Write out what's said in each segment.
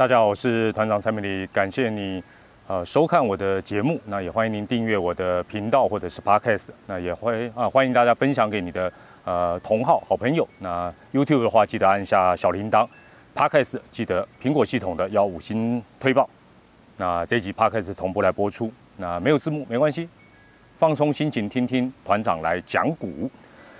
大家好，我是团长蔡美丽，感谢你呃收看我的节目，那也欢迎您订阅我的频道或者是 Podcast，那也欢啊欢迎大家分享给你的呃同好好朋友。那 YouTube 的话，记得按下小铃铛，Podcast 记得苹果系统的要五星推报。那这集 Podcast 同步来播出，那没有字幕没关系，放松心情听听团长来讲股。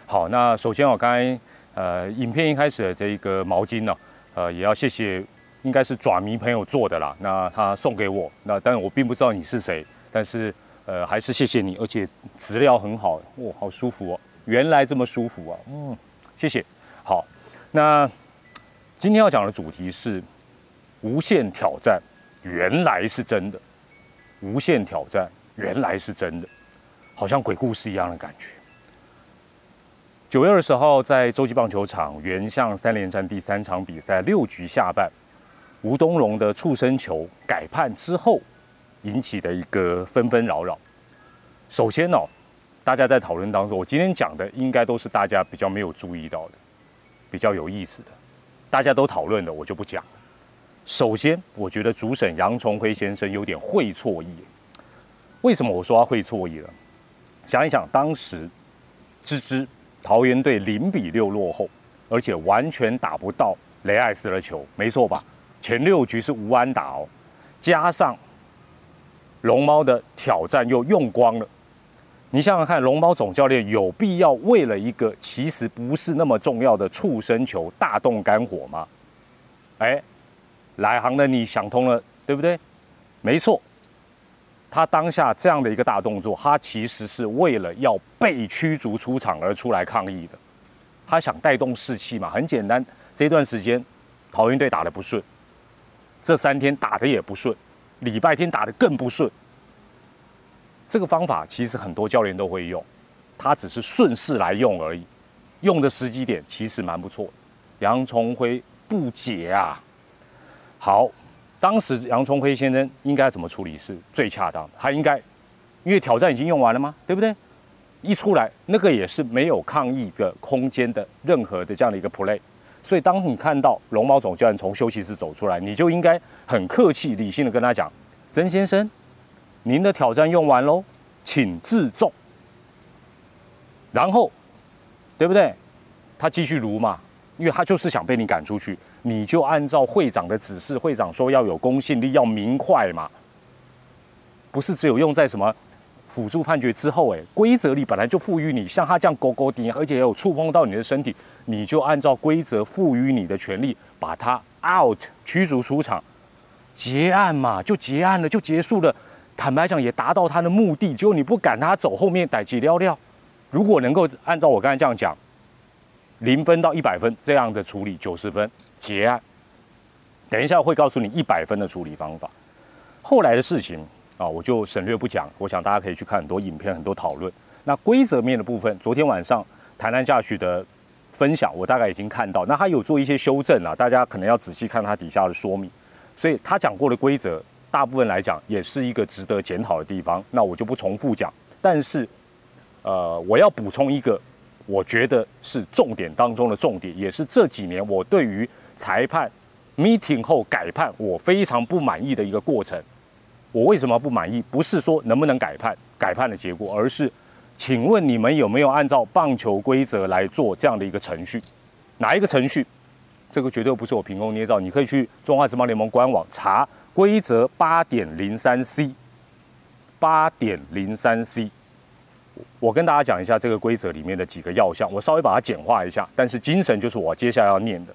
好，那首先我刚才呃影片一开始的这个毛巾呢，呃也要谢谢，应该是爪迷朋友做的啦。那他送给我，那但是我并不知道你是谁，但是呃还是谢谢你，而且质料很好，哇，好舒服哦，原来这么舒服啊，嗯，谢谢。好，那今天要讲的主题是无限挑战，原来是真的，无限挑战原来是真的，好像鬼故事一样的感觉。九月二十号，在洲际棒球场原相三连战第三场比赛六局下半，吴东荣的触身球改判之后，引起的一个纷纷扰扰。首先哦，大家在讨论当中，我今天讲的应该都是大家比较没有注意到的，比较有意思的，大家都讨论的，我就不讲了。首先，我觉得主审杨崇辉先生有点会错意。为什么我说他会错意了？想一想，当时芝芝。桃园队零比六落后，而且完全打不到雷艾斯的球，没错吧？前六局是无安打哦，加上龙猫的挑战又用光了。你想想看，龙猫总教练有必要为了一个其实不是那么重要的触身球大动肝火吗？哎，来航的你想通了，对不对？没错。他当下这样的一个大动作，他其实是为了要被驱逐出场而出来抗议的。他想带动士气嘛？很简单，这段时间桃园队打得不顺，这三天打得也不顺，礼拜天打得更不顺。这个方法其实很多教练都会用，他只是顺势来用而已。用的时机点其实蛮不错。杨崇辉不解啊，好。当时杨崇辉先生应该怎么处理是最恰当的？他应该，因为挑战已经用完了吗？对不对？一出来那个也是没有抗议的空间的任何的这样的一个 play，所以当你看到龙猫总教练从休息室走出来，你就应该很客气理性的跟他讲：“曾先生，您的挑战用完喽，请自重。”然后，对不对？他继续如嘛，因为他就是想被你赶出去。你就按照会长的指示，会长说要有公信力，要明快嘛，不是只有用在什么辅助判决之后，哎，规则里本来就赋予你，像他这样勾勾顶，而且有触碰到你的身体，你就按照规则赋予你的权利，把他 out 驱逐出场，结案嘛，就结案了，就结束了。坦白讲，也达到他的目的，就你不赶他走，后面逮几撩撩。如果能够按照我刚才这样讲，零分到一百分这样的处理，九十分。结案，等一下会告诉你一百分的处理方法。后来的事情啊，我就省略不讲。我想大家可以去看很多影片，很多讨论。那规则面的部分，昨天晚上台南驾许的分享，我大概已经看到。那他有做一些修正啊，大家可能要仔细看他底下的说明。所以他讲过的规则，大部分来讲也是一个值得检讨的地方。那我就不重复讲。但是，呃，我要补充一个，我觉得是重点当中的重点，也是这几年我对于裁判 meeting 后改判，我非常不满意的一个过程。我为什么不满意？不是说能不能改判、改判的结果，而是，请问你们有没有按照棒球规则来做这样的一个程序？哪一个程序？这个绝对不是我凭空捏造。你可以去中华职棒联盟官网查规则八点零三 C。八点零三 C，我跟大家讲一下这个规则里面的几个要项，我稍微把它简化一下，但是精神就是我接下来要念的。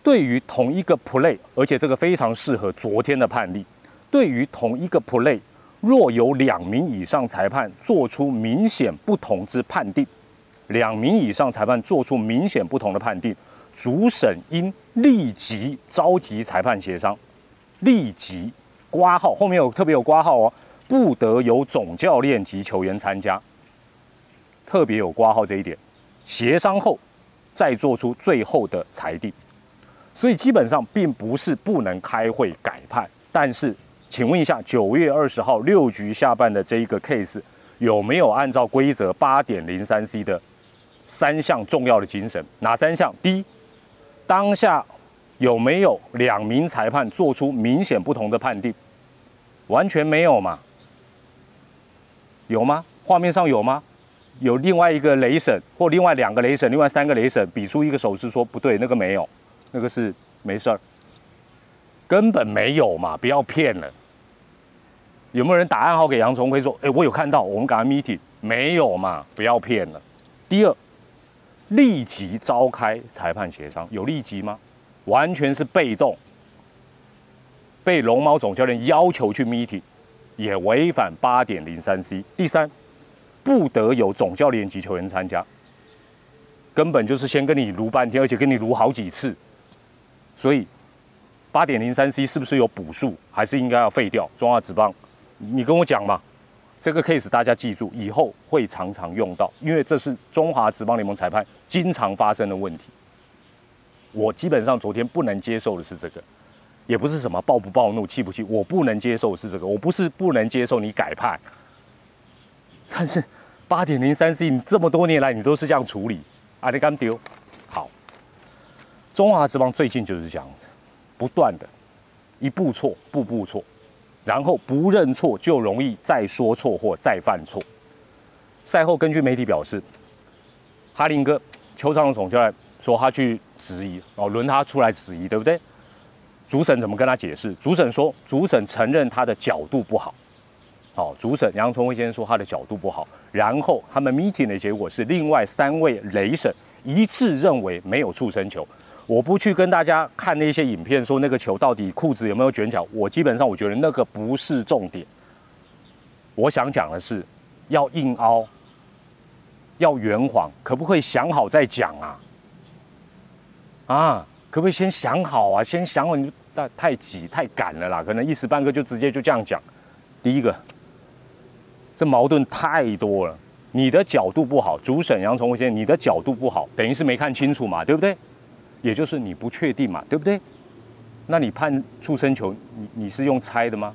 对于同一个 play，而且这个非常适合昨天的判例。对于同一个 play，若有两名以上裁判做出明显不同之判定，两名以上裁判做出明显不同的判定，主审应立即召集裁判协商，立即挂号，后面有特别有挂号哦，不得有总教练及球员参加，特别有挂号这一点，协商后再做出最后的裁定。所以基本上并不是不能开会改判，但是请问一下，九月二十号六局下半的这一个 case 有没有按照规则八点零三 C 的三项重要的精神？哪三项？第一，当下有没有两名裁判做出明显不同的判定？完全没有嘛？有吗？画面上有吗？有另外一个雷神或另外两个雷神，另外三个雷神比出一个手势说不对，那个没有，那个是没事儿，根本没有嘛！不要骗了。有没有人打暗号给杨崇辉说？哎，我有看到，我们赶快 meeting，没有嘛？不要骗了。第二，立即召开裁判协商，有立即吗？完全是被动，被龙猫总教练要求去 meeting，也违反八点零三 C。第三。不得有总教练及球员参加，根本就是先跟你撸半天，而且跟你撸好几次，所以八点零三 C 是不是有补数，还是应该要废掉？中华职棒，你跟我讲嘛，这个 case 大家记住，以后会常常用到，因为这是中华职棒联盟裁判经常发生的问题。我基本上昨天不能接受的是这个，也不是什么暴不暴怒、气不气，我不能接受是这个，我不是不能接受你改判，但是。八点零三 C，你这么多年来你都是这样处理，阿里干丢，好。中华之棒最近就是这样子，不断的，一步错，步步错，然后不认错就容易再说错或再犯错。赛后根据媒体表示，哈林哥球场的总教练说他去质疑，哦，轮他出来质疑，对不对？主审怎么跟他解释？主审说，主审承认他的角度不好。好，主审杨崇辉先生说他的角度不好，然后他们 meeting 的结果是另外三位雷审一致认为没有触身球。我不去跟大家看那些影片，说那个球到底裤子有没有卷角，我基本上我觉得那个不是重点。我想讲的是，要硬凹，要圆谎，可不可以想好再讲啊？啊，可不可以先想好啊？先想好，你太太急太赶了啦，可能一时半刻就直接就这样讲。第一个。这矛盾太多了，你的角度不好，主审杨崇辉先生，你的角度不好，等于是没看清楚嘛，对不对？也就是你不确定嘛，对不对？那你判出生球，你你是用猜的吗？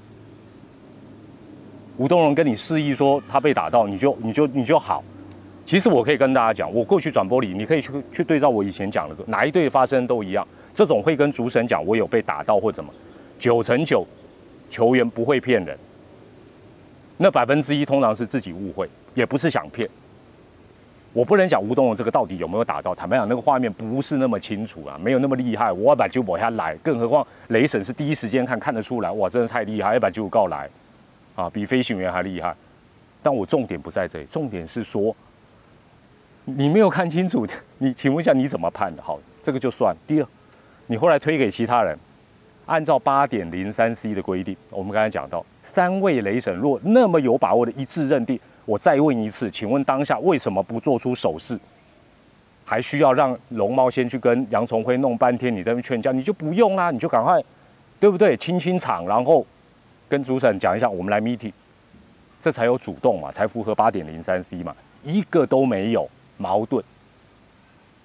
吴东荣跟你示意说他被打到，你就你就你就好。其实我可以跟大家讲，我过去转播里，你可以去去对照我以前讲的，哪一队发生都一样。这种会跟主审讲我有被打到或怎么，九成九球员不会骗人。那百分之一通常是自己误会，也不是想骗。我不能讲吴东龙这个到底有没有打到，坦白讲，那个画面不是那么清楚啊，没有那么厉害。我要把九保下来，更何况雷神是第一时间看看得出来，哇，真的太厉害，要把九告来，啊，比飞行员还厉害。但我重点不在这里，重点是说，你没有看清楚，你请问一下你怎么判的？好，这个就算。第二，你后来推给其他人。按照八点零三 C 的规定，我们刚才讲到，三位雷神若那么有把握的一致认定，我再问一次，请问当下为什么不做出手势？还需要让龙猫先去跟杨崇辉弄半天？你在那劝架，你就不用啦，你就赶快，对不对？清清场，然后跟主审讲一下，我们来 meeting，这才有主动嘛，才符合八点零三 C 嘛，一个都没有矛盾。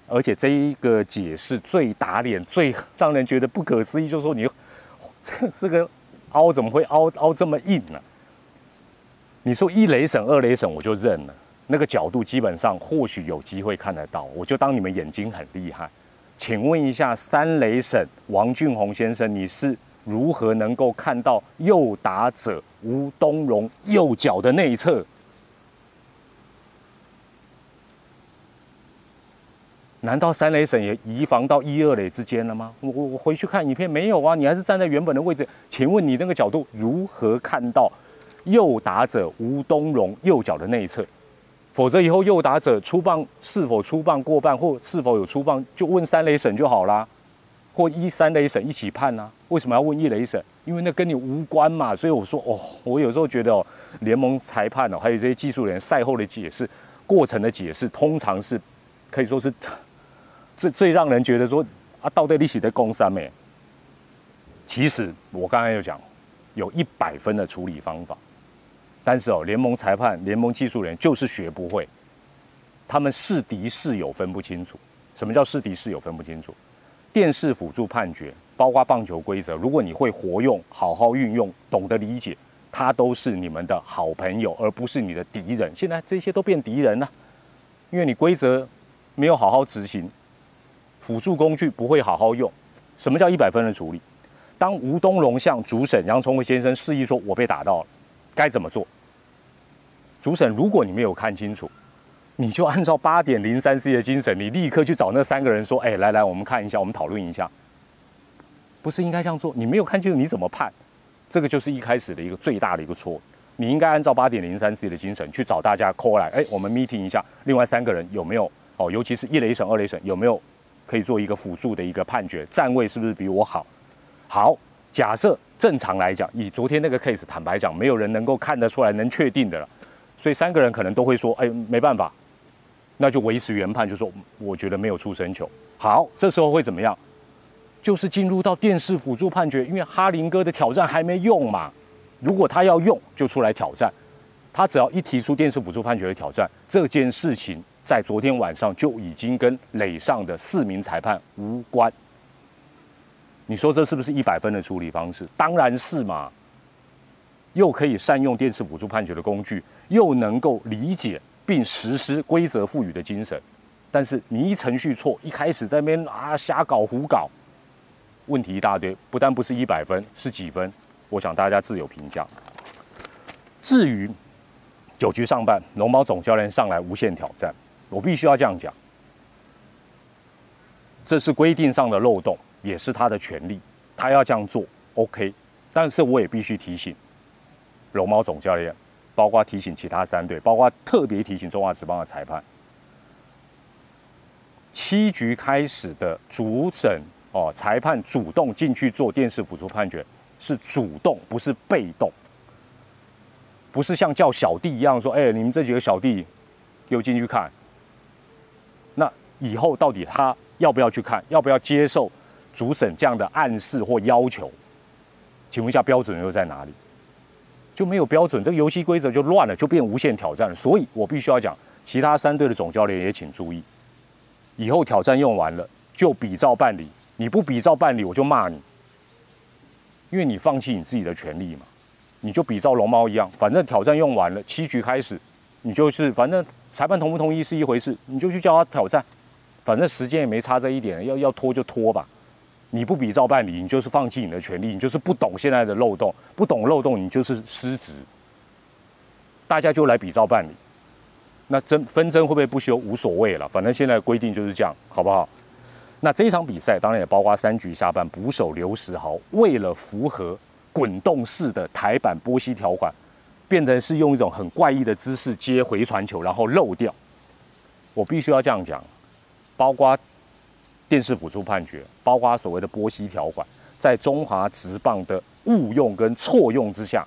而且这一个解释最打脸、最让人觉得不可思议，就是说你 这是个凹，怎么会凹凹这么硬呢？你说一雷神、二雷神，我就认了。那个角度基本上或许有机会看得到，我就当你们眼睛很厉害。请问一下，三雷神王俊宏先生，你是如何能够看到右打者吴东荣右脚的内侧？难道三雷审也移防到一二垒之间了吗？我我我回去看影片没有啊，你还是站在原本的位置。请问你那个角度如何看到右打者吴东荣右脚的内侧？否则以后右打者出棒是否出棒过半或是否有出棒，就问三雷审就好啦，或一三雷审一起判啊？为什么要问一雷审？因为那跟你无关嘛。所以我说哦，我有时候觉得哦，联盟裁判哦，还有这些技术人赛后的解释、过程的解释，通常是可以说是。最最让人觉得说啊，到底利息的攻三没？其实我刚才有讲，有一百分的处理方法，但是哦，联盟裁判、联盟技术人就是学不会，他们是敌是友分不清楚。什么叫是敌是友分不清楚？电视辅助判决，包括棒球规则，如果你会活用、好好运用、懂得理解，它都是你们的好朋友，而不是你的敌人。现在这些都变敌人了，因为你规则没有好好执行。辅助工具不会好好用，什么叫一百分的处理？当吴东龙向主审杨崇伟先生示意说：“我被打到了，该怎么做？”主审，如果你没有看清楚，你就按照八点零三 C 的精神，你立刻去找那三个人说：“哎，来来，我们看一下，我们讨论一下。”不是应该这样做？你没有看清楚，你怎么判？这个就是一开始的一个最大的一个错。你应该按照八点零三 C 的精神去找大家 call 来，哎，我们 meeting 一下，另外三个人有没有哦？尤其是一雷审、二雷审有没有可以做一个辅助的一个判决？站位是不是比我好？好，假设正常来讲，以昨天那个 case，坦白讲，没有人能够看得出来能确定的了，所以三个人可能都会说，哎，没办法，那就维持原判，就说我觉得没有出生球。好，这时候会怎么样？就是进入到电视辅助判决，因为哈林哥的挑战还没用嘛。如果他要用，就出来挑战。他只要一提出电视辅助判决的挑战，这件事情在昨天晚上就已经跟垒上的四名裁判无关。你说这是不是一百分的处理方式？当然是嘛！又可以善用电视辅助判决的工具，又能够理解并实施规则赋予的精神。但是你一程序错，一开始在那边啊瞎搞胡搞，问题一大堆。不但不是一百分，是几分？我想大家自有评价。至于九局上半，龙猫总教练上来无限挑战，我必须要这样讲，这是规定上的漏洞。也是他的权利，他要这样做，OK。但是我也必须提醒龙猫总教练，包括提醒其他三队，包括特别提醒中华职棒的裁判，七局开始的主审哦，裁判主动进去做电视辅助判决，是主动，不是被动，不是像叫小弟一样说，哎，你们这几个小弟给我进去看。那以后到底他要不要去看，要不要接受？主审这样的暗示或要求，请问一下标准又在哪里？就没有标准，这个游戏规则就乱了，就变无限挑战了。所以我必须要讲，其他三队的总教练也请注意，以后挑战用完了就比照办理，你不比照办理我就骂你，因为你放弃你自己的权利嘛。你就比照龙猫一样，反正挑战用完了，七局开始，你就是反正裁判同不同意是一回事，你就去叫他挑战，反正时间也没差这一点，要要拖就拖吧。你不比照办理，你就是放弃你的权利，你就是不懂现在的漏洞，不懂漏洞，你就是失职。大家就来比照办理，那争纷争会不会不休无所谓了，反正现在规定就是这样，好不好？那这一场比赛当然也包括三局下半捕手刘时豪为了符合滚动式的台版波西条款，变成是用一种很怪异的姿势接回传球，然后漏掉。我必须要这样讲，包括。电视辅助判决，包括所谓的波西条款，在中华职棒的误用跟错用之下，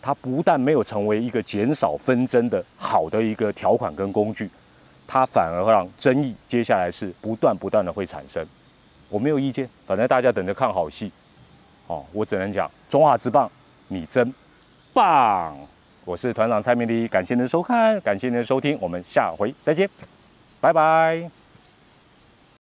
它不但没有成为一个减少纷争的好的一个条款跟工具，它反而让争议接下来是不断不断的会产生。我没有意见，反正大家等着看好戏。哦，我只能讲中华职棒，你真棒！我是团长蔡明黎，感谢您的收看，感谢您的收听，我们下回再见，拜拜。